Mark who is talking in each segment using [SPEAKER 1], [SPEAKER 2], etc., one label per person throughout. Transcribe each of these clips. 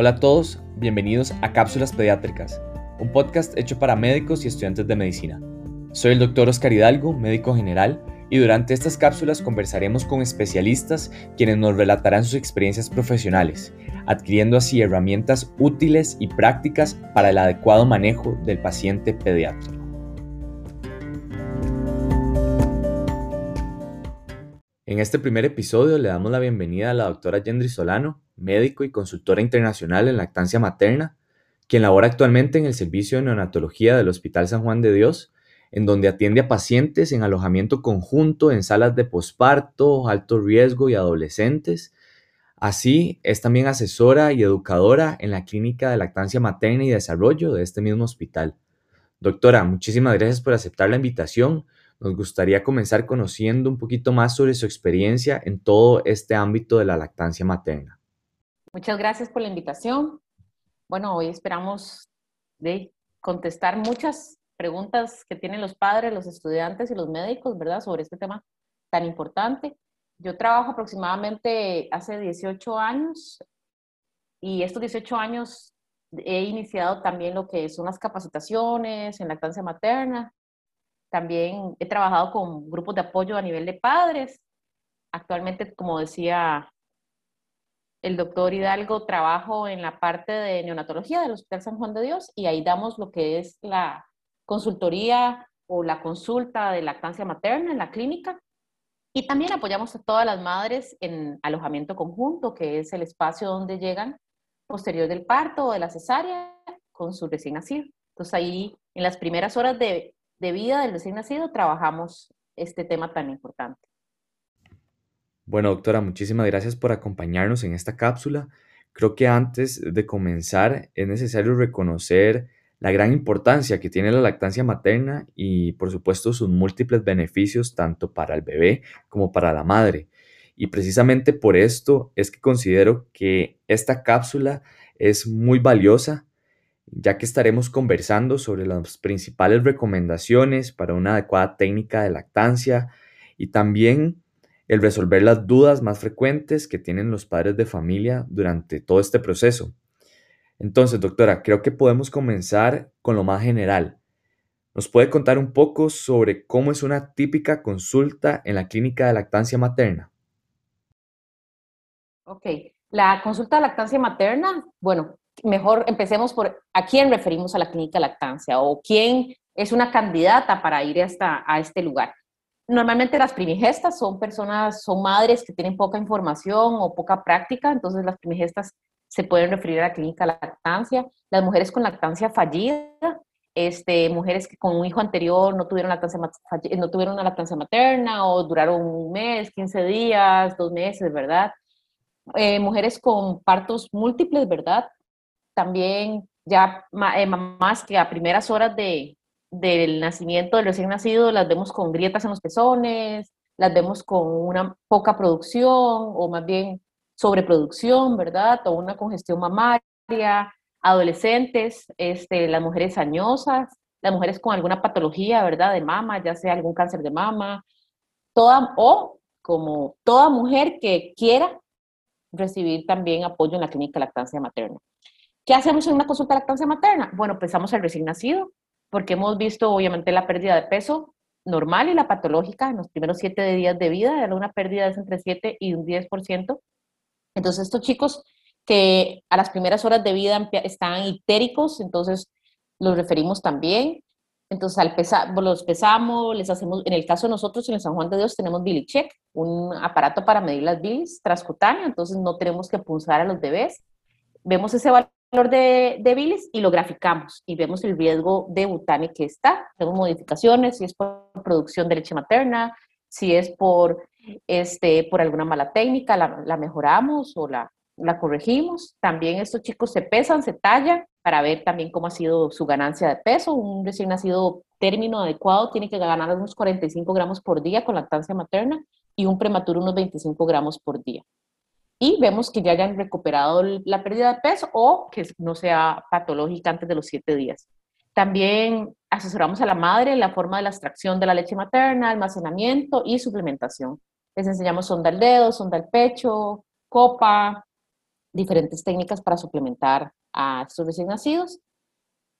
[SPEAKER 1] Hola a todos, bienvenidos a Cápsulas Pediátricas, un podcast hecho para médicos y estudiantes de medicina. Soy el doctor Oscar Hidalgo, médico general, y durante estas cápsulas conversaremos con especialistas quienes nos relatarán sus experiencias profesionales, adquiriendo así herramientas útiles y prácticas para el adecuado manejo del paciente pediátrico. En este primer episodio le damos la bienvenida a la doctora Yendri Solano, médico y consultora internacional en lactancia materna, quien labora actualmente en el servicio de neonatología del Hospital San Juan de Dios, en donde atiende a pacientes en alojamiento conjunto en salas de posparto, alto riesgo y adolescentes. Así, es también asesora y educadora en la clínica de lactancia materna y desarrollo de este mismo hospital. Doctora, muchísimas gracias por aceptar la invitación nos gustaría comenzar conociendo un poquito más sobre su experiencia en todo este ámbito de la lactancia materna.
[SPEAKER 2] Muchas gracias por la invitación. Bueno, hoy esperamos de contestar muchas preguntas que tienen los padres, los estudiantes y los médicos, ¿verdad? Sobre este tema tan importante. Yo trabajo aproximadamente hace 18 años y estos 18 años he iniciado también lo que son las capacitaciones en lactancia materna también he trabajado con grupos de apoyo a nivel de padres. Actualmente, como decía el doctor Hidalgo, trabajo en la parte de neonatología del Hospital San Juan de Dios y ahí damos lo que es la consultoría o la consulta de lactancia materna en la clínica. Y también apoyamos a todas las madres en alojamiento conjunto, que es el espacio donde llegan posterior del parto o de la cesárea con su recién nacido. Entonces ahí en las primeras horas de de vida del recién nacido trabajamos este tema tan importante.
[SPEAKER 1] Bueno, doctora, muchísimas gracias por acompañarnos en esta cápsula. Creo que antes de comenzar es necesario reconocer la gran importancia que tiene la lactancia materna y por supuesto sus múltiples beneficios tanto para el bebé como para la madre. Y precisamente por esto es que considero que esta cápsula es muy valiosa ya que estaremos conversando sobre las principales recomendaciones para una adecuada técnica de lactancia y también el resolver las dudas más frecuentes que tienen los padres de familia durante todo este proceso. Entonces, doctora, creo que podemos comenzar con lo más general. ¿Nos puede contar un poco sobre cómo es una típica consulta en la clínica de lactancia materna?
[SPEAKER 2] Ok, la consulta de lactancia materna, bueno, mejor empecemos por a quién referimos a la clínica lactancia o quién es una candidata para ir hasta a este lugar. Normalmente las primigestas son personas, son madres que tienen poca información o poca práctica, entonces las primigestas se pueden referir a la clínica lactancia. Las mujeres con lactancia fallida, este, mujeres que con un hijo anterior no tuvieron, lactancia, no tuvieron una lactancia materna o duraron un mes, 15 días, dos meses, ¿verdad? Eh, mujeres con partos múltiples, ¿verdad? también ya eh, mamás que a primeras horas de, del nacimiento del recién nacido las vemos con grietas en los pezones, las vemos con una poca producción o más bien sobreproducción, ¿verdad? O una congestión mamaria, adolescentes, este, las mujeres añosas, las mujeres con alguna patología, ¿verdad? De mama, ya sea algún cáncer de mama, toda, o como toda mujer que quiera recibir también apoyo en la clínica de lactancia materna. ¿Qué hacemos en una consulta de lactancia materna? Bueno, pensamos el recién nacido, porque hemos visto obviamente la pérdida de peso normal y la patológica en los primeros siete días de vida, de una pérdida de entre 7 y un 10%. Entonces, estos chicos que a las primeras horas de vida están histéricos, entonces los referimos también. Entonces, al pesar, los pesamos, les hacemos, en el caso de nosotros en el San Juan de Dios tenemos check, un aparato para medir las bilis transcutánea, entonces no tenemos que punzar a los bebés. Vemos ese valor de, de, bilis y lo graficamos y vemos el riesgo de butane que está. Tenemos modificaciones, si es por producción de leche materna, si es por, este, por alguna mala técnica, la, la mejoramos o la, la corregimos. También estos chicos se pesan, se tallan para ver también cómo ha sido su ganancia de peso. Un recién nacido término adecuado tiene que ganar unos 45 gramos por día con lactancia materna y un prematuro unos 25 gramos por día y vemos que ya hayan recuperado la pérdida de peso o que no sea patológica antes de los siete días. También asesoramos a la madre en la forma de la extracción de la leche materna, almacenamiento y suplementación. Les enseñamos sonda al dedo, sonda al pecho, copa, diferentes técnicas para suplementar a estos recién nacidos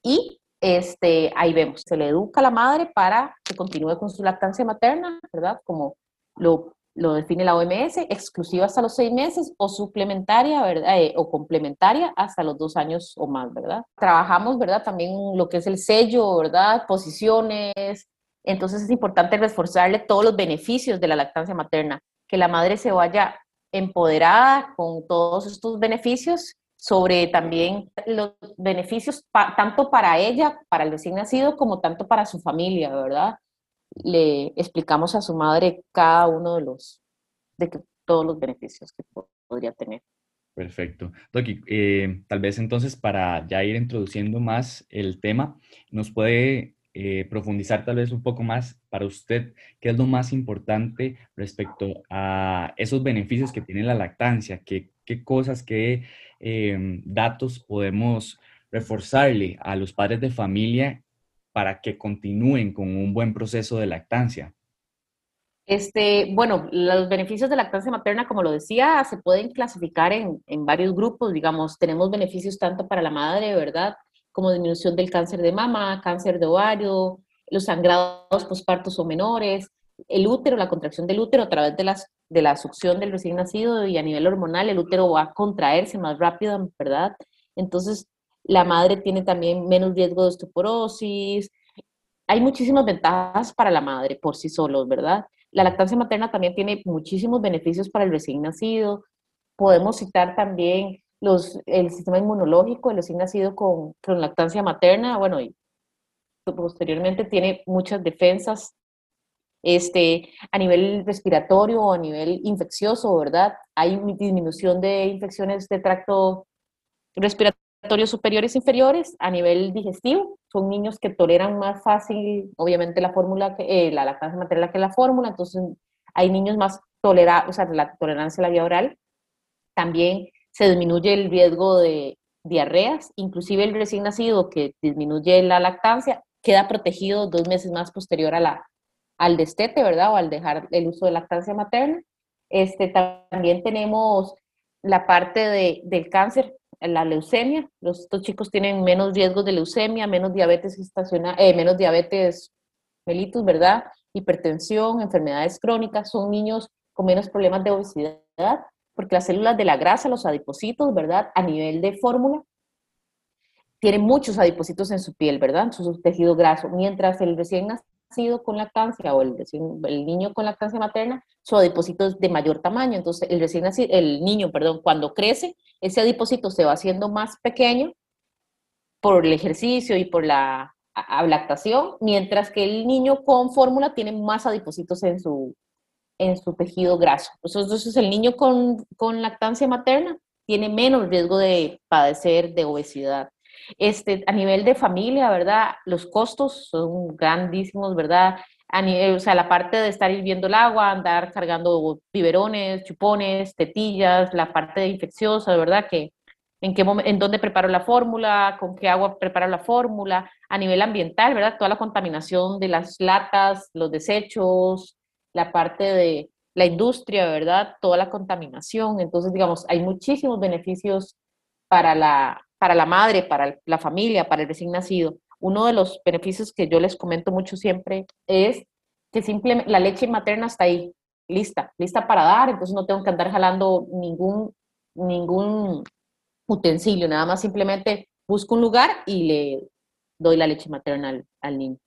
[SPEAKER 2] y este, ahí vemos, se le educa a la madre para que continúe con su lactancia materna, ¿verdad? Como lo, lo define la OMS, exclusiva hasta los seis meses o suplementaria, ¿verdad? Eh, o complementaria hasta los dos años o más, ¿verdad? Trabajamos, ¿verdad? También lo que es el sello, ¿verdad? Posiciones. Entonces es importante reforzarle todos los beneficios de la lactancia materna, que la madre se vaya empoderada con todos estos beneficios sobre también los beneficios tanto para ella, para el recién nacido, como tanto para su familia, ¿verdad? Le explicamos a su madre cada uno de los, de todos los beneficios que podría tener.
[SPEAKER 1] Perfecto. Doki, eh, tal vez entonces para ya ir introduciendo más el tema, nos puede eh, profundizar tal vez un poco más para usted, qué es lo más importante respecto a esos beneficios que tiene la lactancia, qué, qué cosas, qué Em, datos podemos reforzarle a los padres de familia para que continúen con un buen proceso de lactancia?
[SPEAKER 2] Este, bueno, los beneficios de lactancia materna, como lo decía, se pueden clasificar en, en, varios grupos. Digamos, tenemos beneficios tanto para la madre, ¿verdad? Como disminución del cáncer de mama, cáncer de ovario, los sangrados pospartos o menores, el útero, la contracción del útero a través de, las, de la succión del recién nacido y a nivel hormonal el útero va a contraerse más rápido, ¿verdad? Entonces, la madre tiene también menos riesgo de osteoporosis. Hay muchísimas ventajas para la madre por sí solos, ¿verdad? La lactancia materna también tiene muchísimos beneficios para el recién nacido. Podemos citar también los, el sistema inmunológico del recién nacido con, con lactancia materna, bueno, y posteriormente tiene muchas defensas este, a nivel respiratorio o a nivel infeccioso, ¿verdad? Hay disminución de infecciones de tracto respiratorio superiores e inferiores a nivel digestivo. Son niños que toleran más fácil, obviamente, la fórmula, que, eh, la lactancia materna que la fórmula, entonces hay niños más tolerados, o sea, la tolerancia a la vía oral. También se disminuye el riesgo de diarreas, inclusive el recién nacido que disminuye la lactancia queda protegido dos meses más posterior a la, al destete, ¿verdad? O al dejar el uso de lactancia materna. Este, también tenemos la parte de, del cáncer, la leucemia. Los, estos chicos tienen menos riesgos de leucemia, menos diabetes estacional, eh, menos diabetes mellitus, ¿verdad? Hipertensión, enfermedades crónicas. Son niños con menos problemas de obesidad, porque las células de la grasa, los adipocitos, ¿verdad? A nivel de fórmula, tienen muchos adipocitos en su piel, ¿verdad? En su tejido graso, mientras el recién nacido con lactancia o el, el niño con lactancia materna, su adipocito es de mayor tamaño. Entonces, el recién nacido, el niño, perdón, cuando crece, ese adipocito se va haciendo más pequeño por el ejercicio y por la lactación, mientras que el niño con fórmula tiene más adipocitos en su, en su tejido graso. Entonces, el niño con, con lactancia materna tiene menos riesgo de padecer de obesidad. Este, a nivel de familia, ¿verdad? Los costos son grandísimos, ¿verdad? A nivel, o sea, la parte de estar hirviendo el agua, andar cargando biberones, chupones, tetillas, la parte de infecciosa, ¿verdad? Que en qué en dónde preparo la fórmula, con qué agua preparo la fórmula, a nivel ambiental, ¿verdad? Toda la contaminación de las latas, los desechos, la parte de la industria, ¿verdad? Toda la contaminación. Entonces, digamos, hay muchísimos beneficios para la, para la madre, para la familia, para el recién nacido. Uno de los beneficios que yo les comento mucho siempre es que simplemente la leche materna está ahí, lista, lista para dar, entonces no tengo que andar jalando ningún, ningún utensilio, nada más simplemente busco un lugar y le doy la leche materna al, niño.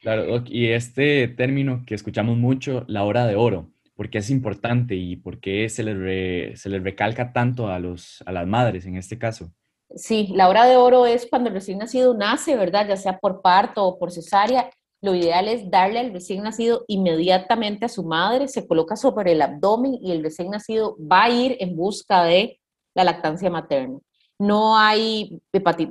[SPEAKER 1] Claro, y este término que escuchamos mucho, la hora de oro, ¿por qué es importante y por qué se le, se recalca tanto a, los, a las madres en este caso?
[SPEAKER 2] Sí, la hora de oro es cuando el recién nacido nace, ¿verdad? Ya sea por parto o por cesárea. Lo ideal es darle al recién nacido inmediatamente a su madre, se coloca sobre el abdomen y el recién nacido va a ir en busca de la lactancia materna. No hay,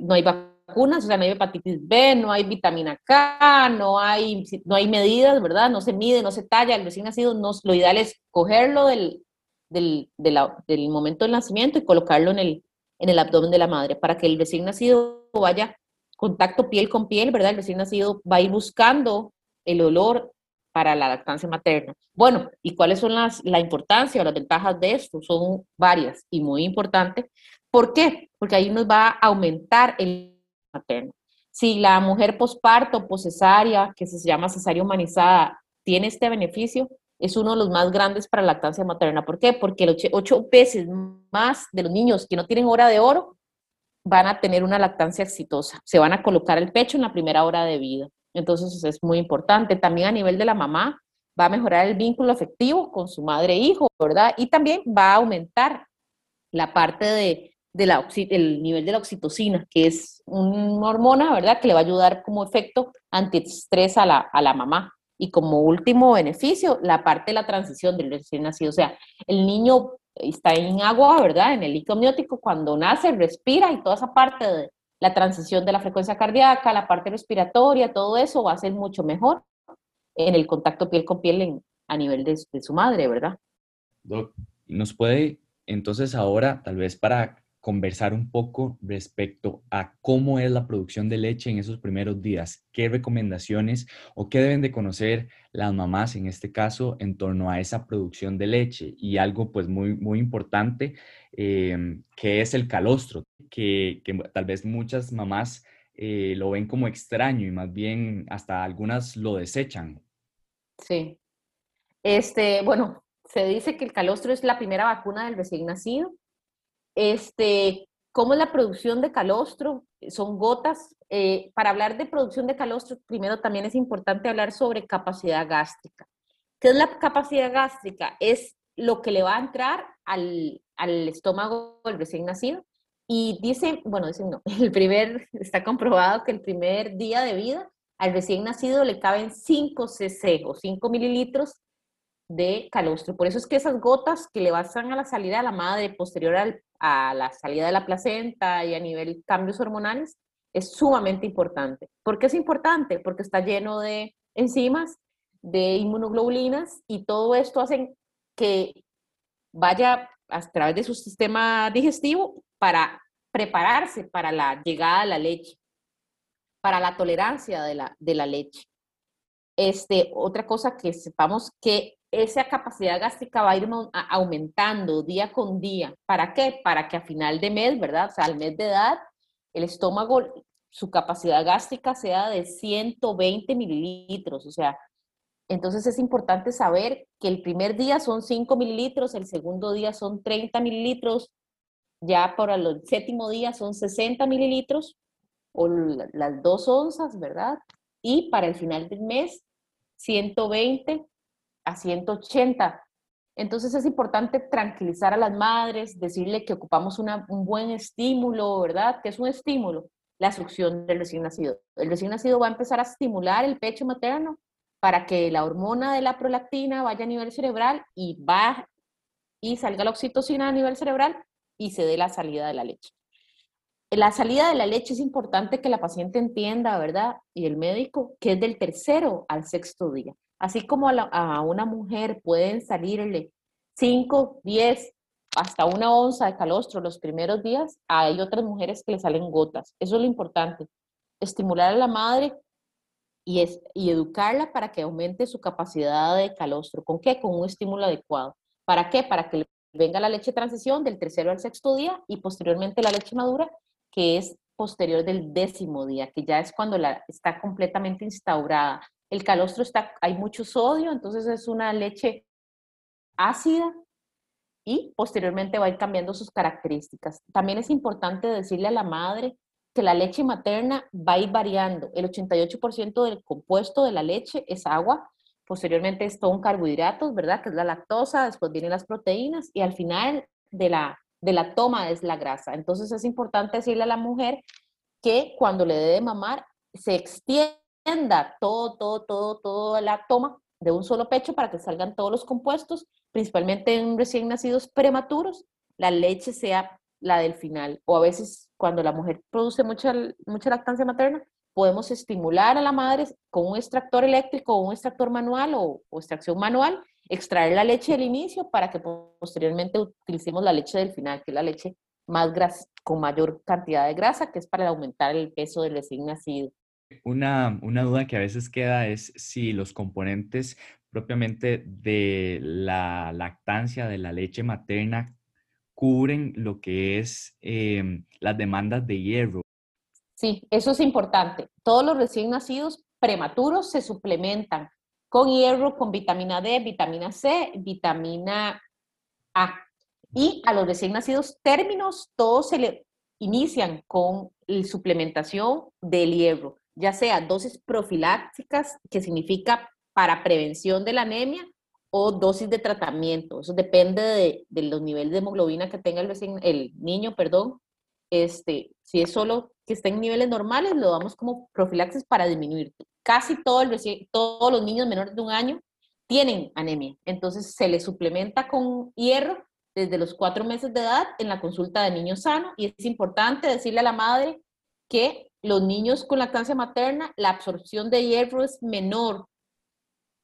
[SPEAKER 2] no hay vacunas, o sea, no hay hepatitis B, no hay vitamina K, no hay, no hay medidas, ¿verdad? No se mide, no se talla. El recién nacido, no, lo ideal es cogerlo del, del, del momento del nacimiento y colocarlo en el, en el abdomen de la madre, para que el recién nacido vaya contacto piel con piel, ¿verdad? El recién nacido va a ir buscando el olor para la lactancia materna. Bueno, ¿y cuáles son las, la importancia o las ventajas de esto? Son varias y muy importantes. ¿Por qué? Porque ahí nos va a aumentar el materno. Si la mujer posparto, poscesárea, que se llama cesárea humanizada, tiene este beneficio, es uno de los más grandes para la lactancia materna. ¿Por qué? Porque ocho veces más de los niños que no tienen hora de oro van a tener una lactancia exitosa. Se van a colocar el pecho en la primera hora de vida. Entonces es muy importante. También a nivel de la mamá, va a mejorar el vínculo afectivo con su madre e hijo, ¿verdad? Y también va a aumentar la parte de, la, el nivel de la oxitocina, que es una hormona, ¿verdad? Que le va a ayudar como efecto antiestrés a la, a la mamá. Y como último beneficio, la parte de la transición del recién nacido. O sea, el niño está en agua, ¿verdad? En el líquido amniótico, cuando nace, respira y toda esa parte de la transición de la frecuencia cardíaca, la parte respiratoria, todo eso va a ser mucho mejor en el contacto piel con piel a nivel de, de su madre, ¿verdad?
[SPEAKER 1] Doc, ¿nos puede entonces ahora, tal vez para conversar un poco respecto a cómo es la producción de leche en esos primeros días, qué recomendaciones o qué deben de conocer las mamás en este caso en torno a esa producción de leche y algo pues muy, muy importante em, que es el calostro, que, tal vez muchas mamás eh, lo ven como extraño y más bien hasta algunas lo desechan.
[SPEAKER 2] Sí. Este, bueno, se dice que el calostro es la primera vacuna del recién nacido este, ¿Cómo es la producción de calostro? Son gotas. Eh, para hablar de producción de calostro, primero también es importante hablar sobre capacidad gástrica. ¿Qué es la capacidad gástrica? Es lo que le va a entrar al, al estómago del recién nacido. Y dicen, bueno, dicen no, el primer, está comprobado que el primer día de vida al recién nacido le caben 5 cc o 5 mililitros de calostro. Por eso es que esas gotas que le basan a la salida de la madre posterior a la salida de la placenta y a nivel cambios hormonales es sumamente importante. ¿Por qué es importante? Porque está lleno de enzimas, de inmunoglobulinas y todo esto hace que vaya a través de su sistema digestivo para prepararse para la llegada de la leche, para la tolerancia de la, de la leche. Este, otra cosa que sepamos que esa capacidad gástrica va a ir aumentando día con día. ¿Para qué? Para que a final de mes, ¿verdad? O sea, al mes de edad, el estómago, su capacidad gástrica sea de 120 mililitros. O sea, entonces es importante saber que el primer día son 5 mililitros, el segundo día son 30 mililitros, ya para el séptimo día son 60 mililitros o las dos onzas, ¿verdad? Y para el final del mes, 120 a 180. Entonces es importante tranquilizar a las madres, decirle que ocupamos un buen estímulo, ¿verdad? ¿Qué es un estímulo? La succión del recién nacido. El recién nacido va a empezar a estimular el pecho materno para que la hormona de la prolactina vaya a nivel cerebral y va y salga la oxitocina a nivel cerebral y se dé la salida de la leche. La salida de la leche es importante que la paciente entienda, ¿verdad? Y el médico, que es del tercero al sexto día. Así como a, una mujer pueden salirle 5, 10, hasta una onza de calostro los primeros días, hay otras mujeres que le salen gotas. Eso es lo importante. Estimular a la madre y, educarla para que aumente su capacidad de calostro. ¿Con qué? Con un estímulo adecuado. ¿Para qué? Para que venga la leche transición del tercero al sexto día y posteriormente la leche madura, que es posterior del décimo día, que ya es cuando la, está completamente instaurada el calostro está, hay mucho sodio, entonces es una leche ácida y posteriormente va a ir cambiando sus características. También es importante decirle a la madre que la leche materna va a ir variando. El 88% del compuesto de la leche es agua, posteriormente es todo un carbohidratos, ¿verdad? Que es la lactosa, después vienen las proteínas y al final de la, de la toma es la grasa. Entonces es importante decirle a la mujer que cuando le dé de mamar se extiende todo, todo, todo, toda la toma de un solo pecho para que salgan todos los compuestos, principalmente en recién nacidos prematuros, la leche sea la del final. O a veces cuando la mujer produce mucha, mucha lactancia materna, podemos estimular a la madre con un extractor eléctrico o un extractor manual o, o extracción manual, extraer la leche del inicio para que posteriormente utilicemos la leche del final, que es la leche más gras con mayor cantidad de grasa, que es para aumentar el peso del recién nacido.
[SPEAKER 1] Una, una duda que a veces queda es si los componentes propiamente de la lactancia, de la leche materna, cubren lo que es em, las demandas de hierro.
[SPEAKER 2] Sí, eso es importante. Todos los recién nacidos prematuros se suplementan con hierro, con vitamina D, vitamina C, vitamina A. Y a los recién nacidos términos, todos se le inician con la suplementación del hierro, ya sea dosis profilácticas, que significa para prevención de la anemia, o dosis de tratamiento. Eso depende de, los niveles de hemoglobina que tenga el, el niño, perdón. Este, si es solo que esté en niveles normales, lo damos como profilaxis para disminuir. Casi todos los niños menores de un año tienen anemia. Entonces se les suplementa con hierro desde los cuatro meses de edad en la consulta de niño sano y es importante decirle a la madre que los niños con lactancia materna, la absorción de hierro es menor.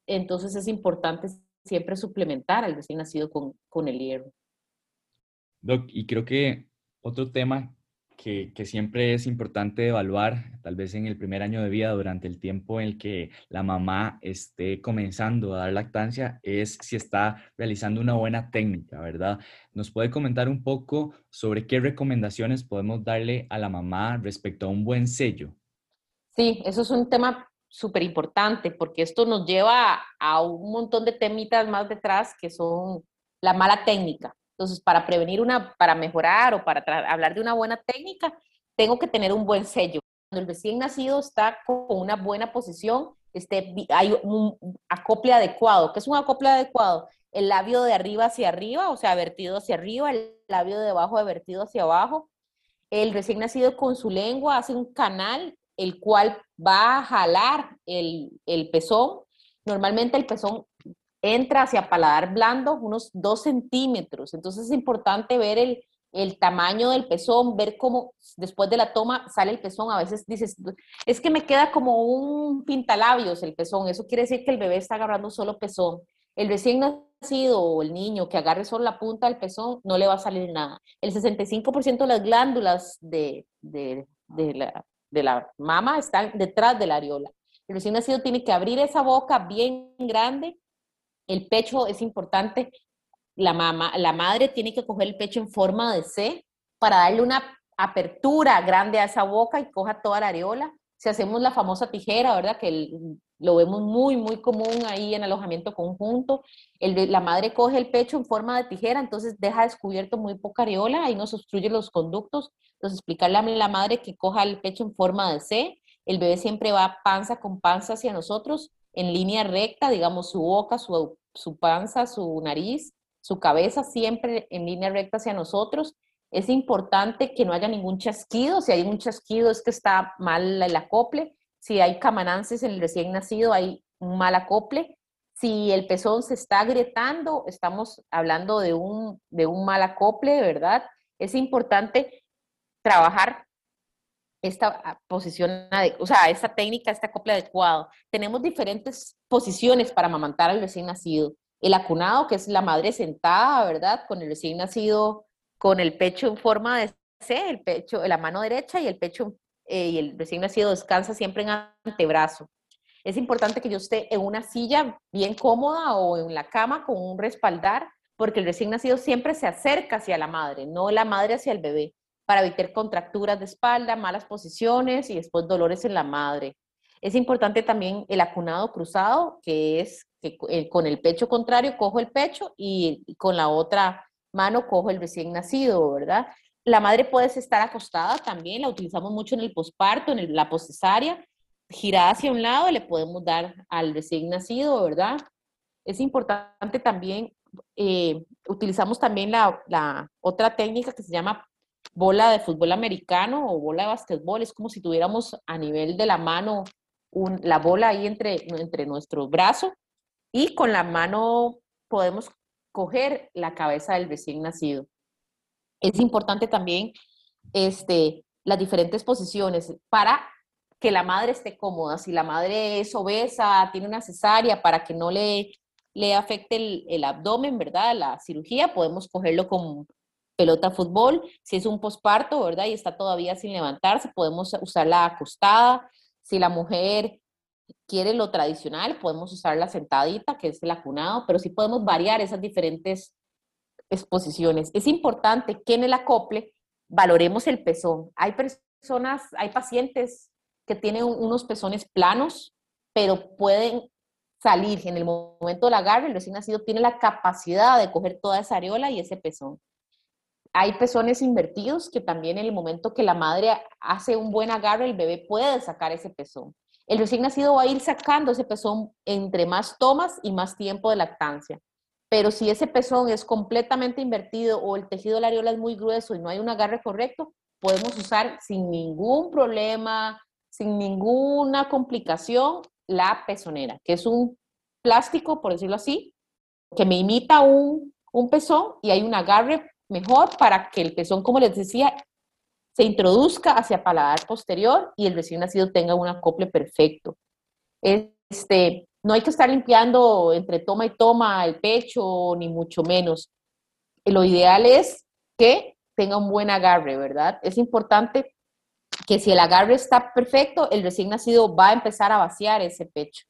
[SPEAKER 2] Entonces es importante siempre suplementar al recién nacido con, con el hierro.
[SPEAKER 1] Y creo que otro tema que, siempre es importante evaluar, tal vez en el primer año de vida, durante el tiempo en el que la mamá esté comenzando a dar lactancia, es si está realizando una buena técnica, ¿verdad? ¿Nos puede comentar un poco sobre qué recomendaciones podemos darle a la mamá respecto a un buen sello?
[SPEAKER 2] Sí, eso es un tema súper importante porque esto nos lleva a un montón de temitas más detrás que son la mala técnica. Entonces, para prevenir una, para mejorar o para hablar de una buena técnica, tengo que tener un buen sello. Cuando el recién nacido está con una buena posición, este, hay un acople adecuado. ¿Qué es un acople adecuado? El labio de arriba hacia arriba, o sea, vertido hacia arriba, el labio de abajo vertido hacia abajo. El recién nacido con su lengua hace un canal, el cual va a jalar el, el pezón. Normalmente el pezón entra hacia paladar blando unos dos centímetros. Entonces es importante ver el, el tamaño del pezón, ver cómo después de la toma sale el pezón. A veces dices, es que me queda como un pintalabios el pezón. Eso quiere decir que el bebé está agarrando solo pezón. El recién nacido o el niño que agarre solo la punta del pezón, no le va a salir nada. El 65% de las glándulas de, de, de, la, de la mama están detrás de la areola. El recién nacido tiene que abrir esa boca bien grande el pecho es importante. La, mamá, la madre tiene que coger el pecho en forma de C para darle una apertura grande a esa boca y coja toda la areola. Si hacemos la famosa tijera, ¿verdad? Que lo vemos muy, muy común ahí en alojamiento conjunto. El, la madre coge el pecho en forma de tijera, entonces deja descubierto muy poca areola, ahí nos obstruye los conductos. Entonces, explicarle a la madre que coja el pecho en forma de C. El bebé siempre va panza con panza hacia nosotros, en línea recta, digamos, su boca, su su panza, su nariz, su cabeza siempre en línea recta hacia nosotros. Es importante que no haya ningún chasquido. Si hay un chasquido es que está mal el acople. Si hay camanances en el recién nacido, hay un mal acople. Si el pezón se está agrietando, estamos hablando de un, de un mal acople, ¿verdad? Es importante trabajar esta posición, o sea, esta técnica, este acople adecuado. Tenemos diferentes posiciones para amamantar al recién nacido. El acunado, que es la madre sentada, ¿verdad? Con el recién nacido, con el pecho en forma de C, el pecho, la mano derecha y el pecho, eh, y el recién nacido descansa siempre en antebrazo. Es importante que yo esté en una silla bien cómoda o en la cama con un respaldar, porque el recién nacido siempre se acerca hacia la madre, no la madre hacia el bebé para evitar contracturas de espalda, malas posiciones y después dolores en la madre. Es importante también el acunado cruzado, que es que eh, con el pecho contrario cojo el pecho y con la otra mano cojo el recién nacido, ¿verdad? La madre puede estar acostada también, la utilizamos mucho en el posparto, en la postcesárea, girada hacia un lado, le podemos dar al recién nacido, ¿verdad? Es importante también, eh, utilizamos también la, la, otra técnica que se llama bola de fútbol americano o bola de básquetbol, es como si tuviéramos a nivel de la mano la bola ahí entre, entre nuestros brazos y con la mano podemos coger la cabeza del recién nacido. Es importante también este, las diferentes posiciones para que la madre esté cómoda. Si la madre es obesa, tiene una cesárea, para que no le, le afecte el, el abdomen, ¿verdad? La cirugía, podemos cogerlo con pelota fútbol. Si es un posparto, ¿verdad? Y está todavía sin levantarse, podemos usarla acostada. Si la mujer quiere lo tradicional, podemos usar la sentadita, que es el acunado, pero sí podemos variar esas diferentes exposiciones. Es importante que en el acople valoremos el pezón. Hay personas, hay pacientes que tienen unos pezones planos, pero pueden salir en el momento del agarre, el recién nacido tiene la capacidad de coger toda esa areola y ese pezón. Hay pezones invertidos que también en el momento que la madre hace un buen agarre, el bebé puede sacar ese pezón. El recién nacido va a ir sacando ese pezón entre más tomas y más tiempo de lactancia. Pero si ese pezón es completamente invertido o el tejido de la areola es muy grueso y no hay un agarre correcto, podemos usar sin ningún problema, sin ninguna complicación, la pezonera, que es un plástico, por decirlo así, que me imita un, un pezón y hay un agarre mejor para que el pezón, como les decía, se introduzca hacia paladar posterior y el recién nacido tenga un acople perfecto. Este, no hay que estar limpiando entre toma y toma el pecho, ni mucho menos. Lo ideal es que tenga un buen agarre, ¿verdad? Es importante que si el agarre está perfecto, el recién nacido va a empezar a vaciar ese pecho.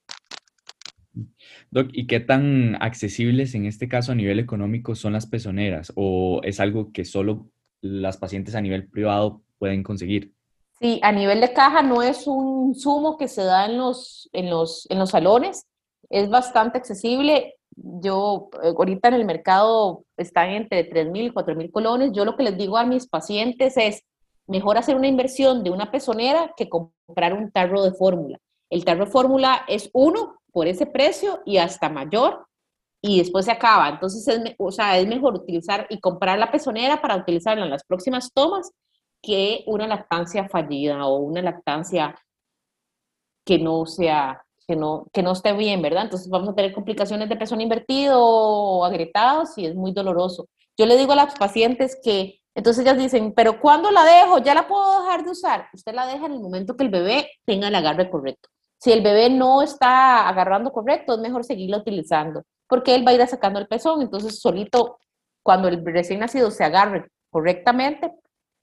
[SPEAKER 1] Doc, ¿y qué tan accesibles en este caso a nivel económico son las pezoneras? ¿O es algo que solo las pacientes a nivel privado pueden conseguir?
[SPEAKER 2] Sí, a nivel de caja no es un sumo que se da en los, en los, en los salones, es bastante accesible. Yo, eh, ahorita en el mercado están entre 3.000 y 4.000 colones. Yo lo que les digo a mis pacientes es, mejor hacer una inversión de una pezonera que comprar un tarro de fórmula. El tarro de fórmula es uno por ese precio y hasta mayor y después se acaba. Entonces, es, o sea, es mejor utilizar y comprar la pezonera para utilizarla en las próximas tomas que una lactancia fallida o una lactancia que no sea, que no, que no esté bien, ¿verdad? Entonces vamos a tener complicaciones de pezón invertido o agrietados y es muy doloroso. Yo le digo a las pacientes que, entonces ellas dicen, pero ¿cuándo la dejo? ¿Ya la puedo dejar de usar? Usted la deja en el momento que el bebé tenga el agarre correcto. Si el bebé no está agarrando correcto, es mejor seguirlo utilizando, porque él va a ir sacando el pezón, entonces solito, cuando el recién nacido se agarre correctamente,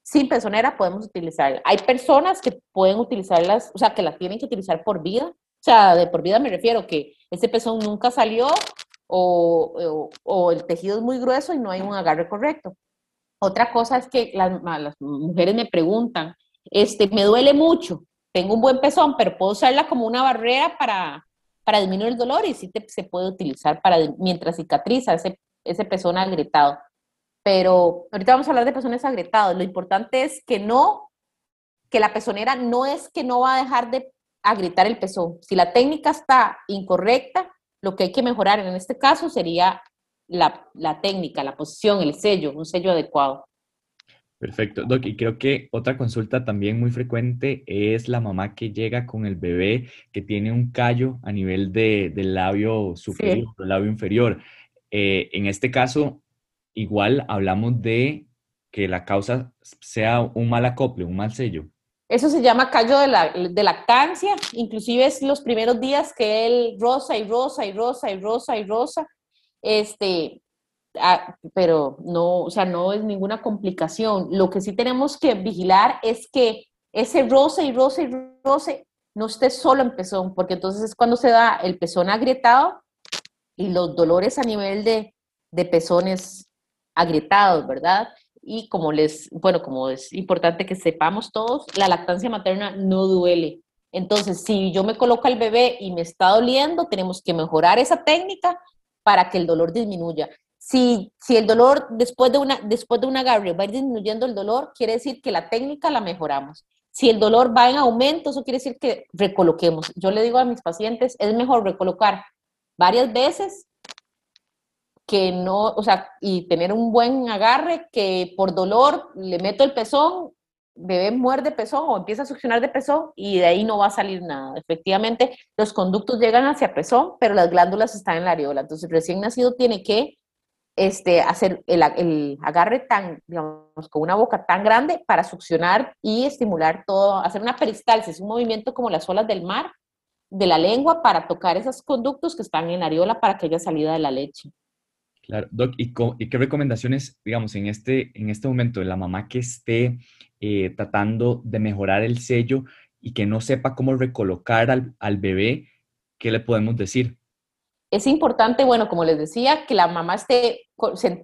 [SPEAKER 2] sin pezonera podemos utilizarla. Hay personas que pueden utilizarlas, o sea, que la tienen que utilizar por vida, o sea, de por vida me refiero que ese pezón nunca salió o, o, el tejido es muy grueso y no hay un agarre correcto. Otra cosa es que las, las mujeres me preguntan, este, me duele mucho, tengo un buen pezón, pero puedo usarla como una barrera para, para disminuir el dolor y sí se puede utilizar para mientras cicatriza ese, ese pezón agrietado. Pero ahorita vamos a hablar de pezones agrietados. Lo importante es que no, que la pezonera no es que no va a dejar de agrietar el pezón. Si la técnica está incorrecta, lo que hay que mejorar en este caso sería la, la técnica, la posición, el sello, un sello adecuado.
[SPEAKER 1] Perfecto, Doc. Y creo que otra consulta también muy frecuente es la mamá que llega con el bebé que tiene un callo a nivel de, del labio superior o labio inferior. Eh, en este caso, igual hablamos de que la causa sea un mal acople, un mal sello.
[SPEAKER 2] Eso se llama callo de, la, de lactancia, inclusive es los primeros días que él rosa y rosa y rosa y rosa y rosa. Este, Ah, pero no, o sea, no es ninguna complicación. Lo que sí tenemos que vigilar es que ese roce y roce y roce no esté solo en pezón, porque entonces es cuando se da el pezón agrietado y los dolores a nivel de, de pezones agrietados, ¿verdad? Y como les, bueno, como es importante que sepamos todos, la lactancia materna no duele. Entonces, si yo me coloco al bebé y me está doliendo, tenemos que mejorar esa técnica para que el dolor disminuya. Si, el dolor después de, una, después de un agarre va a ir disminuyendo el dolor, quiere decir que la técnica la mejoramos. Si el dolor va en aumento, eso quiere decir que recoloquemos. Yo le digo a mis pacientes, es mejor recolocar varias veces que no, o sea, y tener un buen agarre que por dolor le meto el pezón, bebé muerde pezón o empieza a succionar de pezón y de ahí no va a salir nada. Efectivamente, los conductos llegan hacia pezón, pero las glándulas están en la areola. Entonces, recién nacido tiene que este, hacer el, agarre tan, digamos, con una boca tan grande para succionar y estimular todo, hacer una peristalsis, un movimiento como las olas del mar de la lengua para tocar esos conductos que están en areola para que haya salida de la leche.
[SPEAKER 1] Claro, Doc, ¿y, qué recomendaciones, digamos, en este, en este momento la mamá que esté eh, tratando de mejorar el sello y que no sepa cómo recolocar al, al bebé, ¿qué le podemos decir?
[SPEAKER 2] Es importante, bueno, como les decía, que la mamá esté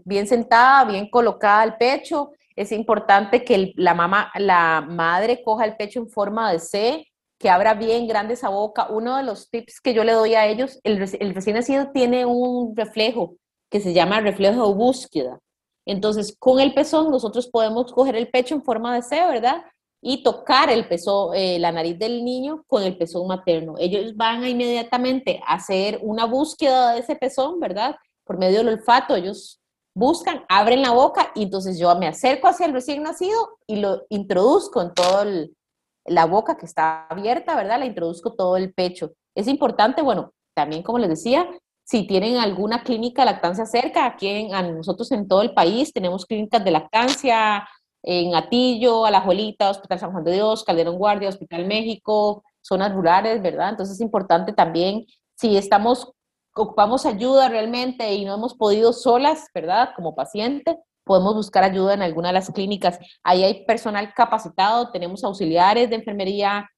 [SPEAKER 2] bien sentada, bien colocada al pecho. Es importante que la mamá, la madre coja el pecho en forma de C, que abra bien grande esa boca. Uno de los tips que yo le doy a ellos, el, el recién nacido tiene un reflejo que se llama reflejo de búsqueda. Entonces, con el pezón nosotros podemos coger el pecho en forma de C, ¿verdad? Y tocar el peso, eh, la nariz del niño con el pezón materno. Ellos van a inmediatamente a hacer una búsqueda de ese pezón, ¿verdad? Por medio del olfato, ellos buscan, abren la boca y entonces yo me acerco hacia el recién nacido y lo introduzco en toda la boca que está abierta, ¿verdad? La introduzco todo el pecho. Es importante, bueno, también como les decía, si tienen alguna clínica de lactancia cerca, aquí en, nosotros en todo el país tenemos clínicas de lactancia, en Atillo, Alajuelita, Hospital San Juan de Dios, Calderón Guardia, Hospital México, zonas rurales, ¿verdad? Entonces es importante también, si estamos, ocupamos ayuda realmente y no hemos podido solas, ¿verdad? Como paciente, podemos buscar ayuda en alguna de las clínicas. Ahí hay personal capacitado, tenemos auxiliares de enfermería,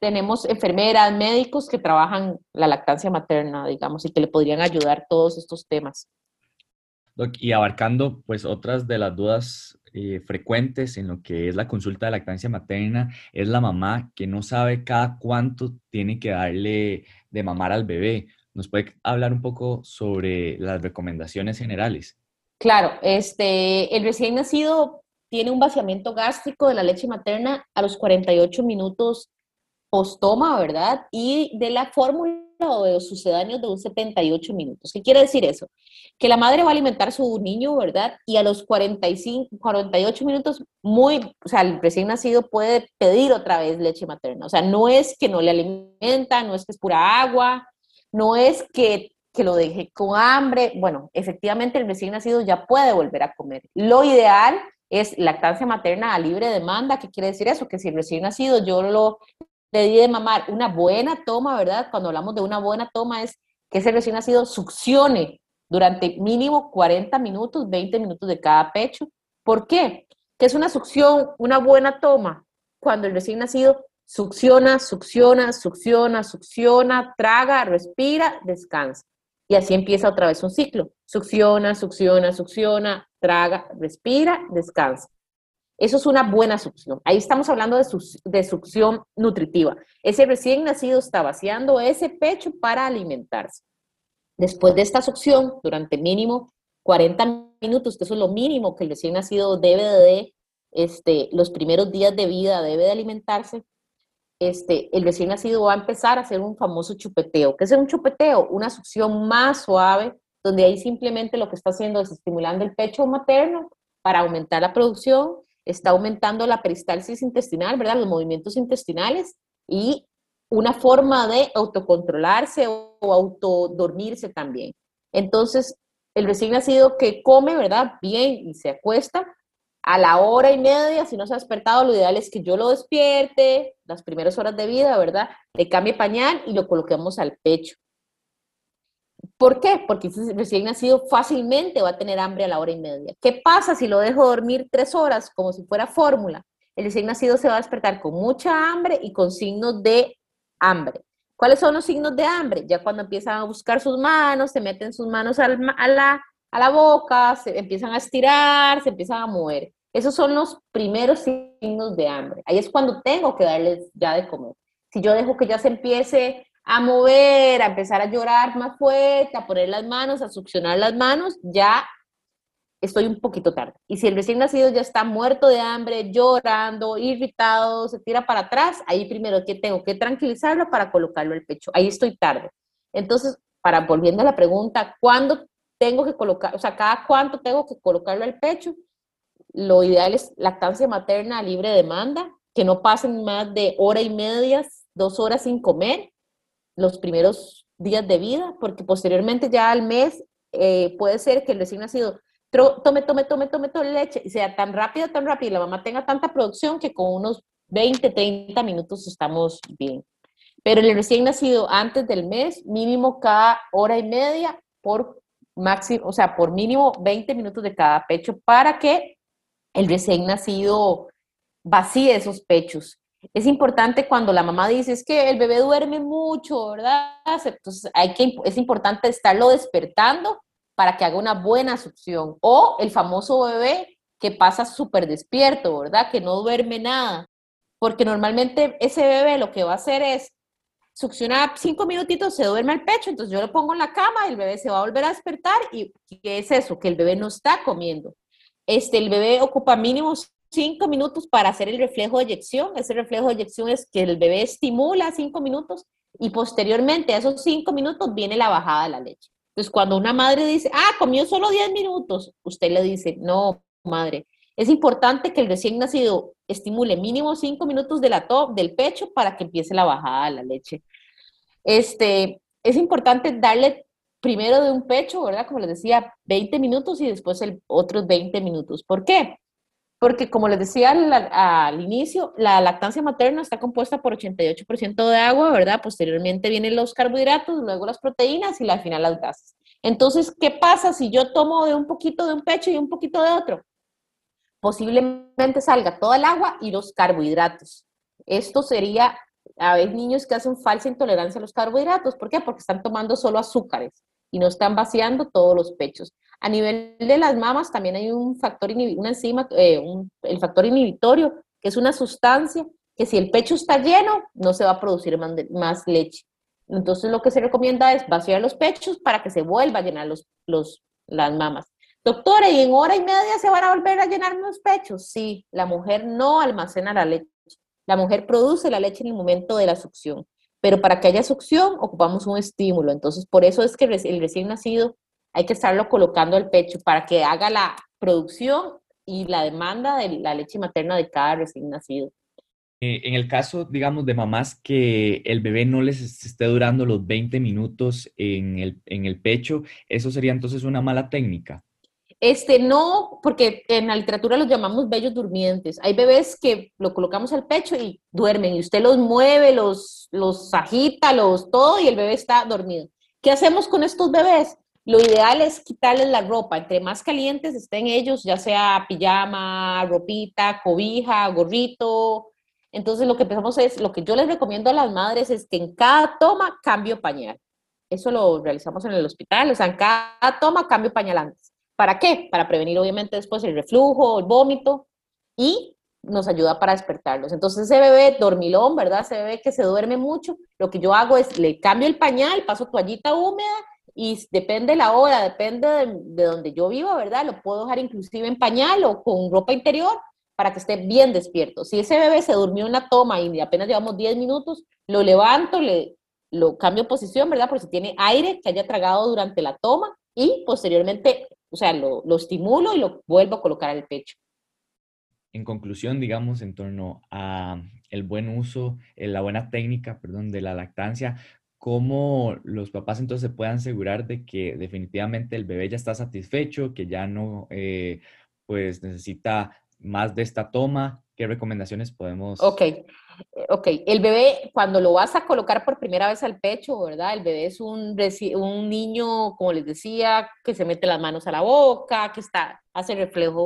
[SPEAKER 2] tenemos enfermeras, médicos que trabajan la lactancia materna, digamos, y que le podrían ayudar todos estos temas.
[SPEAKER 1] Y abarcando pues otras de las dudas eh, frecuentes en lo que es la consulta de lactancia materna es la mamá que no sabe cada cuánto tiene que darle de mamar al bebé. ¿Nos puede hablar un poco sobre las recomendaciones generales?
[SPEAKER 2] Claro, este, el recién nacido tiene un vaciamiento gástrico de la leche materna a los 48 minutos postoma, ¿verdad? Y de la fórmula o de sucedáneos de un 78 minutos. ¿Qué quiere decir eso? Que la madre va a alimentar a su niño, ¿verdad? Y a los 45, 48 minutos, muy, o sea, el recién nacido puede pedir otra vez leche materna. O sea, no es que no le alimenta, no es que es pura agua, no es que, que lo deje con hambre. Bueno, efectivamente el recién nacido ya puede volver a comer. Lo ideal es lactancia materna a libre demanda. ¿Qué quiere decir eso? Que si el recién nacido yo lo le di de mamar una buena toma, ¿verdad? Cuando hablamos de una buena toma es que ese recién nacido succione durante mínimo 40 minutos, 20 minutos de cada pecho. ¿Por qué? ¿Qué es una succión, una buena toma? Cuando el recién nacido succiona, succiona, succiona, succiona, traga, respira, descansa. Y así empieza otra vez un ciclo. Succiona, succiona, succiona, traga, respira, descansa. Eso es una buena succión. Ahí estamos hablando de, succión nutritiva. Ese recién nacido está vaciando ese pecho para alimentarse. Después de esta succión, durante mínimo 40 minutos, que eso es lo mínimo que el recién nacido debe de, este, los primeros días de vida debe de alimentarse, este, el recién nacido va a empezar a hacer un famoso chupeteo. ¿Qué es un chupeteo? Una succión más suave, donde ahí simplemente lo que está haciendo es estimulando el pecho materno para aumentar la producción está aumentando la peristalsis intestinal, ¿verdad? Los movimientos intestinales y una forma de autocontrolarse o, autodormirse también. Entonces, el recién nacido que come, ¿verdad? Bien y se acuesta a la hora y media, si no se ha despertado, lo ideal es que yo lo despierte, las primeras horas de vida, ¿verdad? Le cambie pañal y lo coloquemos al pecho. ¿Por qué? Porque ese recién nacido fácilmente va a tener hambre a la hora y media. ¿Qué pasa si lo dejo dormir tres horas como si fuera fórmula? El recién nacido se va a despertar con mucha hambre y con signos de hambre. ¿Cuáles son los signos de hambre? Ya cuando empiezan a buscar sus manos, se meten sus manos a la, a la boca, se empiezan a estirar, se empiezan a mover. Esos son los primeros signos de hambre. Ahí es cuando tengo que darles ya de comer. Si yo dejo que ya se empiece a mover, a empezar a llorar más fuerte, a poner las manos, a succionar las manos, ya estoy un poquito tarde. Y si el recién nacido ya está muerto de hambre, llorando, irritado, se tira para atrás, ahí primero que tengo que tranquilizarlo para colocarlo al pecho. Ahí estoy tarde. Entonces, para volviendo a la pregunta, ¿cuándo tengo que colocar, o sea, cada cuánto tengo que colocarlo al pecho? Lo ideal es lactancia materna libre demanda, que no pasen más de hora y media, dos horas sin comer, los primeros días de vida, porque posteriormente ya al mes eh, puede ser que el recién nacido tome, tome, tome, tome, tome leche y sea tan rápido, tan rápido, y la mamá tenga tanta producción que con unos 20, 30 minutos estamos bien. Pero el recién nacido antes del mes, mínimo cada hora y media por máximo, o sea, por mínimo 20 minutos de cada pecho para que el recién nacido vacíe esos pechos Es importante cuando la mamá dice, es que el bebé duerme mucho, ¿verdad? Entonces hay que, es importante estarlo despertando para que haga una buena succión. O el famoso bebé que pasa súper despierto, ¿verdad? Que no duerme nada. Porque normalmente ese bebé lo que va a hacer es succiona cinco minutitos, se duerme al pecho, entonces yo lo pongo en la cama, el bebé se va a volver a despertar y ¿qué es eso? Que el bebé no está comiendo. Este, el bebé ocupa mínimo cinco minutos para hacer el reflejo de eyección. Ese reflejo de eyección es que el bebé estimula cinco minutos y posteriormente a esos cinco minutos viene la bajada de la leche. Entonces, cuando una madre dice, ah, comió solo diez minutos, usted le dice, no, madre, es importante que el recién nacido estimule mínimo cinco minutos de la del pecho para que empiece la bajada de la leche. Este, es importante darle primero de un pecho, ¿verdad? Como les decía, 20 minutos y después el, otros 20 minutos. ¿Por qué? Porque como les decía al, inicio, la lactancia materna está compuesta por 88% de agua, ¿verdad? Posteriormente vienen los carbohidratos, luego las proteínas y al final las grasas. Entonces, ¿qué pasa si yo tomo de un poquito de un pecho y un poquito de otro? Posiblemente salga toda el agua y los carbohidratos. Esto sería a veces niños que hacen falsa intolerancia a los carbohidratos. ¿Por qué? Porque están tomando solo azúcares y no están vaciando todos los pechos. A nivel de las mamas también hay un factor, una enzima, eh, el factor inhibitorio, que es una sustancia que si el pecho está lleno, no se va a producir más, leche. Entonces lo que se recomienda es vaciar los pechos para que se vuelva a llenar los, los, las mamas. Doctora, ¿y en hora y media se van a volver a llenar los pechos? Sí, la mujer no almacena la leche. La mujer produce la leche en el momento de la succión, pero para que haya succión ocupamos un estímulo. Entonces, por eso es que el recién nacido hay que estarlo colocando al pecho para que haga la producción y la demanda de la leche materna de cada recién nacido.
[SPEAKER 1] Eh, en el caso, digamos, de mamás que el bebé no les esté durando los 20 minutos en el, en el pecho, ¿eso sería entonces una mala técnica?
[SPEAKER 2] Este, no, porque en la literatura los llamamos bellos durmientes. Hay bebés que lo colocamos al pecho y duermen, y usted los mueve, los, los agita, los todo, y el bebé está dormido. ¿Qué hacemos con estos bebés? Lo ideal es quitarles la ropa. Entre más calientes estén ellos, ya sea pijama, ropita, cobija, gorrito. Entonces lo que empezamos es, lo que yo les recomiendo a las madres es que en cada toma cambio pañal. Eso lo realizamos en el hospital, o sea, en cada toma cambio pañal antes. ¿Para qué? Para prevenir obviamente después el reflujo, el vómito y nos ayuda para despertarlos. Entonces ese bebé dormilón, ¿verdad? Ese bebé que se duerme mucho, lo que yo hago es le cambio el pañal, paso toallita húmeda y depende la hora, depende de, donde yo vivo, ¿verdad? Lo puedo dejar inclusive en pañal o con ropa interior para que esté bien despierto. Si ese bebé se durmió en la toma y apenas llevamos 10 minutos, lo levanto, le lo cambio posición, ¿verdad? Por si tiene aire que haya tragado durante la toma y posteriormente o sea, lo, lo estimulo y lo vuelvo a colocar al pecho.
[SPEAKER 1] En conclusión, digamos, en torno a el buen uso, eh, la buena técnica, perdón, de la lactancia, ¿cómo los papás entonces se pueden asegurar de que definitivamente el bebé ya está satisfecho, que ya no, eh, pues, necesita más de esta toma? ¿Qué recomendaciones podemos?
[SPEAKER 2] Ok, ok. El bebé, cuando lo vas a colocar por primera vez al pecho, ¿verdad? El bebé es un, un niño, como les decía, que se mete las manos a la boca, que está, hace reflejo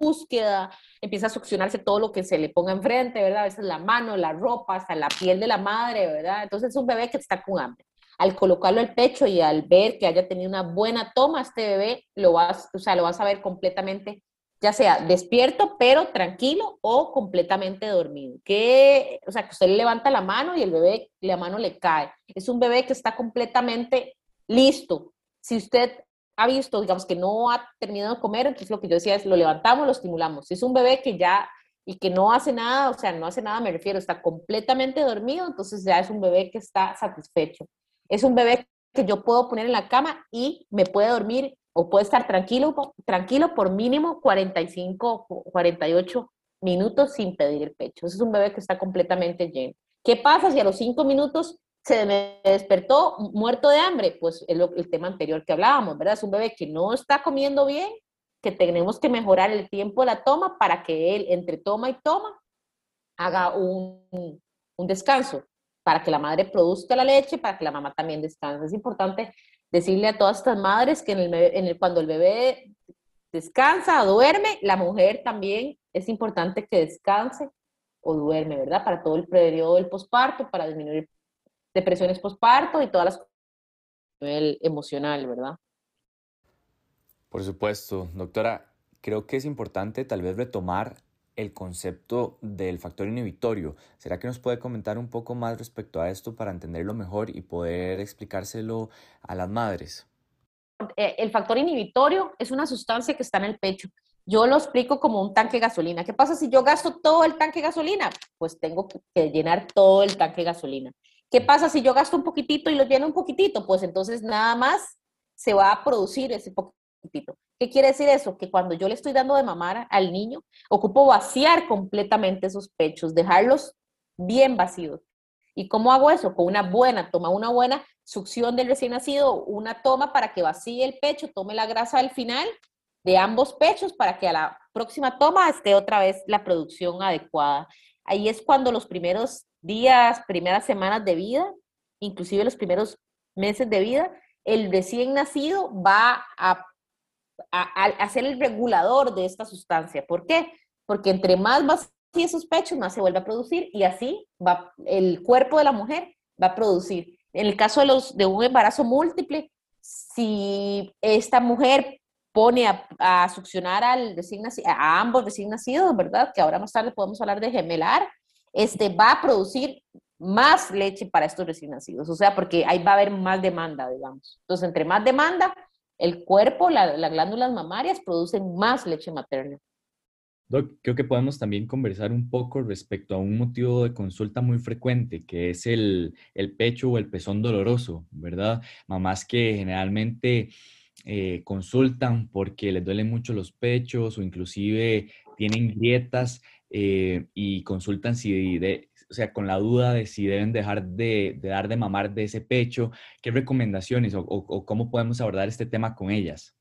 [SPEAKER 2] búsqueda, empieza a succionarse todo lo que se le ponga enfrente, ¿verdad? A veces la mano, la ropa, hasta la piel de la madre, ¿verdad? Entonces es un bebé que está con hambre. Al colocarlo al pecho y al ver que haya tenido una buena toma, este bebé lo vas, o sea, lo vas a ver completamente ya sea despierto pero tranquilo o completamente dormido. Que, o sea, que usted le levanta la mano y el bebé, la mano le cae. Es un bebé que está completamente listo. Si usted ha visto, digamos, que no ha terminado de comer, entonces lo que yo decía es, lo levantamos, lo estimulamos. Si es un bebé que ya y que no hace nada, o sea, no hace nada, me refiero, está completamente dormido, entonces ya es un bebé que está satisfecho. Es un bebé que yo puedo poner en la cama y me puede dormir o puede estar tranquilo, tranquilo por mínimo 45 o 48 minutos sin pedir el pecho. Ese es un bebé que está completamente lleno. ¿Qué pasa si a los 5 minutos se me despertó muerto de hambre? Pues es el tema anterior que hablábamos, ¿verdad? Es un bebé que no está comiendo bien, que tenemos que mejorar el tiempo de la toma para que él, entre toma y toma, haga un, un descanso, para que la madre produzca la leche, para que la mamá también descanse. Es importante decirle a todas estas madres que en el, cuando el bebé descansa o duerme, la mujer también es importante que descanse o duerme, ¿verdad? Para todo el periodo del posparto, para disminuir depresiones posparto y todas las nivel emocional, ¿verdad?
[SPEAKER 1] Por supuesto, doctora, creo que es importante tal vez retomar el concepto del factor inhibitorio. ¿Será que nos puede comentar un poco más respecto a esto para entenderlo mejor y poder explicárselo a las madres?
[SPEAKER 2] Eh, el factor inhibitorio es una sustancia que está en el pecho. Yo lo explico como un tanque de gasolina. ¿Qué pasa si yo gasto todo el tanque de gasolina? Pues tengo que llenar todo el tanque de gasolina. ¿Qué pasa si yo gasto un poquitito y lo lleno un poquitito? Pues entonces nada más se va a producir ese poquitito. ¿Qué quiere decir eso? Que cuando yo le estoy dando de mamar al niño, ocupo vaciar completamente esos pechos, dejarlos bien vacíos. ¿Y cómo hago eso? Con una buena toma, una buena succión del recién nacido, una toma para que vacíe el pecho, tome la grasa al final de ambos pechos para que a la próxima toma esté otra vez la producción adecuada. Ahí es cuando los primeros días, primeras semanas de vida, inclusive los primeros meses de vida, el recién nacido va a, a, ser el regulador de esta sustancia. ¿Por qué? Porque entre más vacíe esos pechos, más se vuelve a producir y así va, el cuerpo de la mujer va a producir. En el caso de, los, de un embarazo múltiple, si esta mujer pone a, succionar al recién a ambos recién nacidos, ¿verdad? Que ahora más tarde podemos hablar de gemelar, este, va a producir más leche para estos recién nacidos, o sea, porque ahí va a haber más demanda, digamos. Entonces, entre más demanda, el cuerpo, las glándulas mamarias producen más leche materna.
[SPEAKER 1] Doc, creo que podemos también conversar un poco respecto a un motivo de consulta muy frecuente, que es el, el pecho o el pezón doloroso, ¿verdad? Mamás que generalmente eh, consultan porque les duelen mucho los pechos o inclusive tienen grietas eh, y consultan si, de, o sea, con la duda de si deben dejar de, dar de mamar de ese pecho, ¿qué recomendaciones o, cómo podemos abordar este tema con ellas?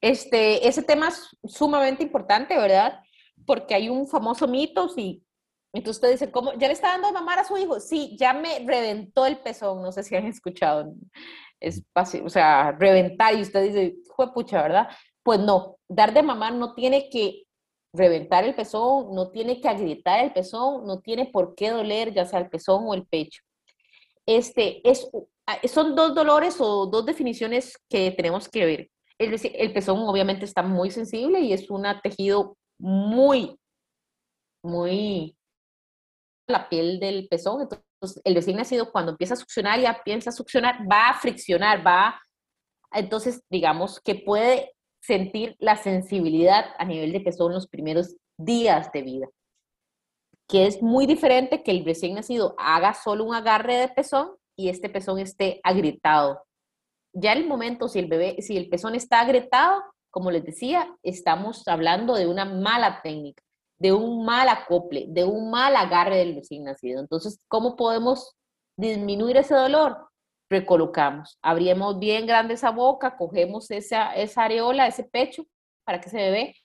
[SPEAKER 2] Este, ese tema es sumamente importante, ¿verdad? Porque hay un famoso mito, si entonces usted dice, ¿cómo? ¿Ya le está dando de mamar a su hijo? Sí, ya me reventó el pezón, no sé si han escuchado, es o sea, reventar y usted dice, fue pucha, ¿verdad? Pues no, dar de mamar no tiene que reventar el pezón, no tiene que agrietar el pezón, no tiene por qué doler ya sea el pezón o el pecho. Este, es, ah, son dos dolores o dos definiciones que tenemos que ver. Decir, el pezón obviamente está muy sensible y es un tejido muy, muy la piel del pezón. Entonces, el recién nacido cuando empieza a succionar, ya piensa succionar, va a friccionar, va, entonces digamos que puede sentir la sensibilidad a nivel de que son los primeros días de vida, que es muy diferente que el recién nacido haga solo un agarre de pezón y este pezón esté agrietado. Ya el momento, si el bebé, si el pezón está agrietado, como les decía, estamos hablando de una mala técnica, de un mal acople, de un mal agarre del recién nacido. Entonces, ¿cómo podemos disminuir ese dolor? Recolocamos. Abrimos bien grande esa boca, cogemos esa, esa areola, ese pecho, para que ese bebé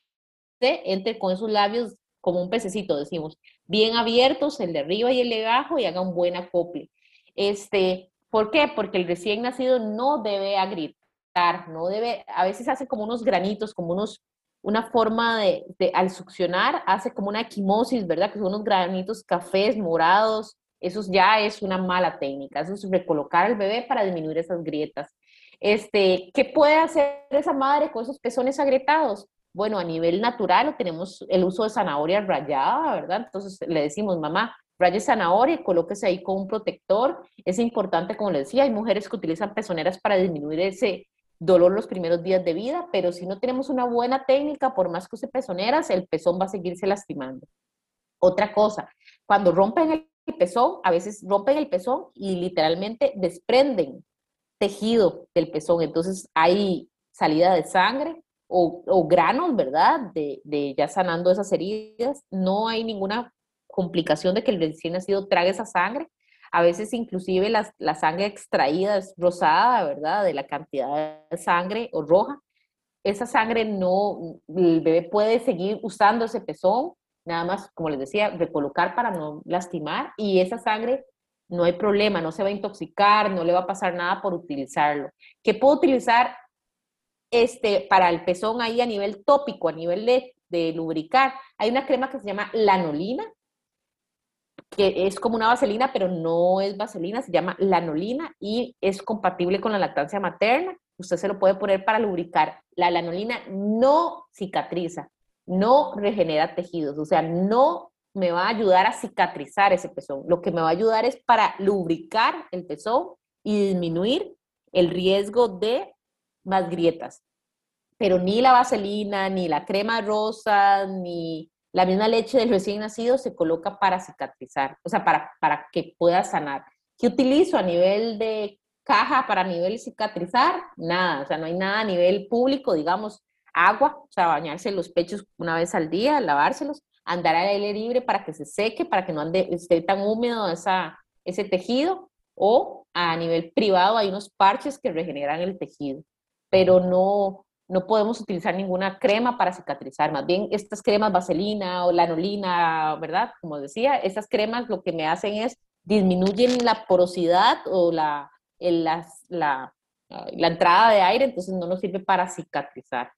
[SPEAKER 2] se entre con esos labios como un pececito, decimos, bien abiertos, el de arriba y el de abajo, y haga un buen acople. Este, ¿Por qué? Porque el recién nacido no debe agritar, no debe, a veces hace como unos granitos, como unos, una forma de, de al succionar, hace como una equimosis, ¿verdad? Que son unos granitos cafés, morados, eso ya es una mala técnica, eso es recolocar al bebé para disminuir esas grietas. Este, ¿Qué puede hacer esa madre con esos pezones agrietados? Bueno, a nivel natural tenemos el uso de zanahoria rayada, ¿verdad? Entonces le decimos, mamá, raye zanahoria colóquese ahí con un protector. Es importante, como le decía, hay mujeres que utilizan pezoneras para disminuir ese dolor los primeros días de vida, pero si no tenemos una buena técnica, por más que use pezoneras, el pezón va a seguirse lastimando. Otra cosa, cuando rompen el el pezón, a veces rompen el pezón y literalmente desprenden tejido del pezón. Entonces hay salida de sangre o, granos, ¿verdad? De, ya sanando esas heridas. No hay ninguna complicación de que el recién nacido trague esa sangre. A veces inclusive la, la sangre extraída es rosada, ¿verdad? De la cantidad de sangre o roja. Esa sangre no, el bebé puede seguir usando ese pezón nada más, como les decía, recolocar para no lastimar y esa sangre no hay problema, no se va a intoxicar, no le va a pasar nada por utilizarlo. ¿Qué puedo utilizar este, para el pezón ahí a nivel tópico, a nivel de, de lubricar? Hay una crema que se llama lanolina, que es como una vaselina, pero no es vaselina, se llama lanolina y es compatible con la lactancia materna. Usted se lo puede poner para lubricar. La lanolina no cicatriza, no regenera tejidos, o sea, no me va a ayudar a cicatrizar ese pezón. Lo que me va a ayudar es para lubricar el pezón y disminuir el riesgo de más grietas. Pero ni la vaselina, ni la crema rosa, ni la misma leche del recién nacido se coloca para cicatrizar, o sea, para, para que pueda sanar. ¿Qué utilizo a nivel de caja para nivel cicatrizar? Nada, o sea, no hay nada a nivel público, digamos, agua, o sea, bañarse los pechos una vez al día, lavárselos, andar al aire libre para que se seque, para que no ande, esté tan húmedo esa, ese tejido, o a nivel privado hay unos parches que regeneran el tejido, pero no, no podemos utilizar ninguna crema para cicatrizar, más bien estas cremas vaselina o lanolina, ¿verdad? Como decía, estas cremas lo que me hacen es disminuyen la porosidad o la, la, la, la entrada de aire, entonces no nos sirve para cicatrizar.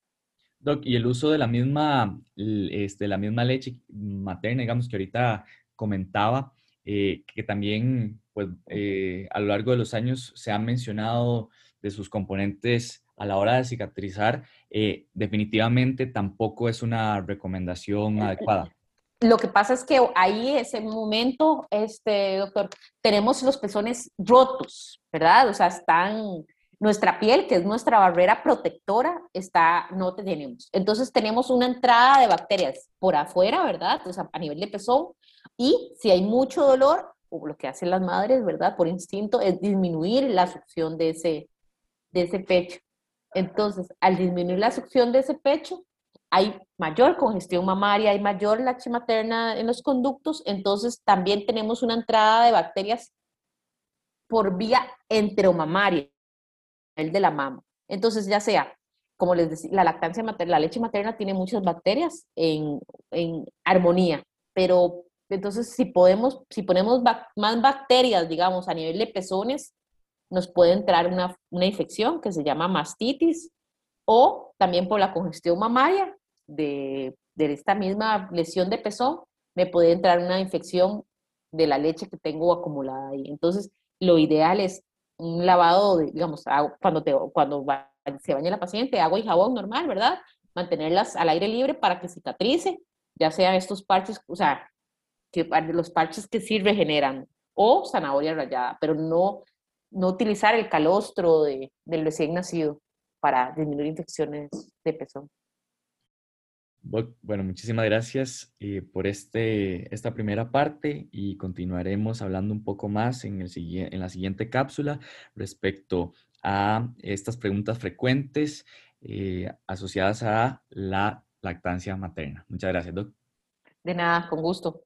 [SPEAKER 1] Doc, y el uso de la misma, este, la misma leche materna, digamos que ahorita comentaba, eh, que también pues, eh, a lo largo de los años se han mencionado de sus componentes a la hora de cicatrizar, eh, definitivamente tampoco es una recomendación adecuada.
[SPEAKER 2] Lo que pasa es que ahí, ese momento, este, doctor, tenemos los pezones rotos, ¿verdad? O sea, están, nuestra piel, que es nuestra barrera protectora, está, no tenemos. Entonces tenemos una entrada de bacterias por afuera, ¿verdad? A nivel de pezón. Y si hay mucho dolor, o lo que hacen las madres, ¿verdad? Por instinto, es disminuir la succión de ese, de ese pecho. Entonces, al disminuir la succión de ese pecho, hay mayor congestión mamaria, hay mayor leche materna en los conductos, entonces también tenemos una entrada de bacterias por vía enteromamaria, de la mama. Entonces, ya sea, como les decía, la lactancia materna, la leche materna tiene muchas bacterias en, en armonía, pero entonces si podemos, si ponemos más bacterias, digamos, a nivel de pezones, nos puede entrar una, una infección que se llama mastitis o también por la congestión mamaria de, de esta misma lesión de pezón, me puede entrar una infección de la leche que tengo acumulada ahí. Entonces, lo ideal es un lavado, digamos, cuando, te, cuando se baña la paciente, agua y jabón normal, ¿verdad? Mantenerlas al aire libre para que cicatrice, ya sean estos parches, o sea, que, los parches que sí regeneran, o zanahoria rallada, pero no no utilizar el calostro de, del recién nacido para disminuir infecciones de pezón.
[SPEAKER 1] Bueno, muchísimas gracias eh, por este, esta primera parte y continuaremos hablando un poco más en, el, en la siguiente cápsula respecto a estas preguntas frecuentes eh, asociadas a la lactancia materna. Muchas gracias, Doc.
[SPEAKER 2] De nada, con gusto.